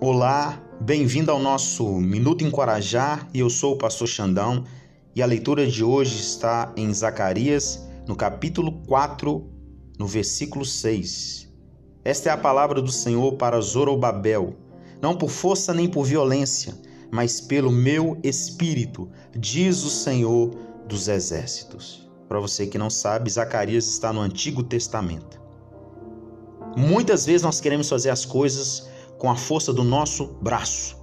Olá, bem-vindo ao nosso Minuto Encorajar eu sou o pastor Xandão e a leitura de hoje está em Zacarias, no capítulo 4, no versículo 6. Esta é a palavra do Senhor para Zorobabel, não por força nem por violência, mas pelo meu espírito, diz o Senhor dos exércitos. Para você que não sabe, Zacarias está no Antigo Testamento. Muitas vezes nós queremos fazer as coisas com a força do nosso braço.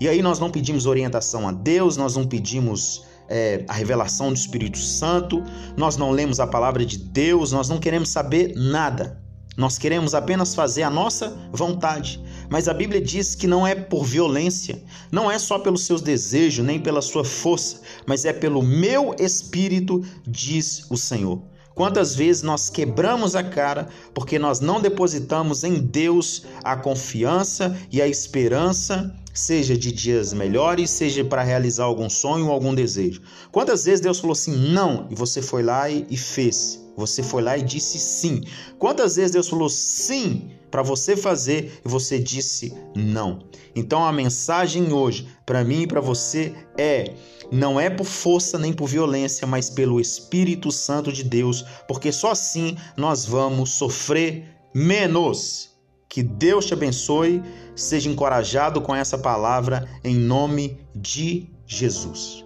E aí nós não pedimos orientação a Deus, nós não pedimos é, a revelação do Espírito Santo, nós não lemos a palavra de Deus, nós não queremos saber nada. Nós queremos apenas fazer a nossa vontade. Mas a Bíblia diz que não é por violência, não é só pelos seus desejos, nem pela sua força, mas é pelo meu espírito, diz o Senhor. Quantas vezes nós quebramos a cara porque nós não depositamos em Deus a confiança e a esperança, seja de dias melhores, seja para realizar algum sonho ou algum desejo. Quantas vezes Deus falou assim, não, e você foi lá e, e fez? Você foi lá e disse sim. Quantas vezes Deus falou sim para você fazer e você disse não? Então a mensagem hoje para mim e para você é: não é por força nem por violência, mas pelo Espírito Santo de Deus, porque só assim nós vamos sofrer menos. Que Deus te abençoe, seja encorajado com essa palavra em nome de Jesus.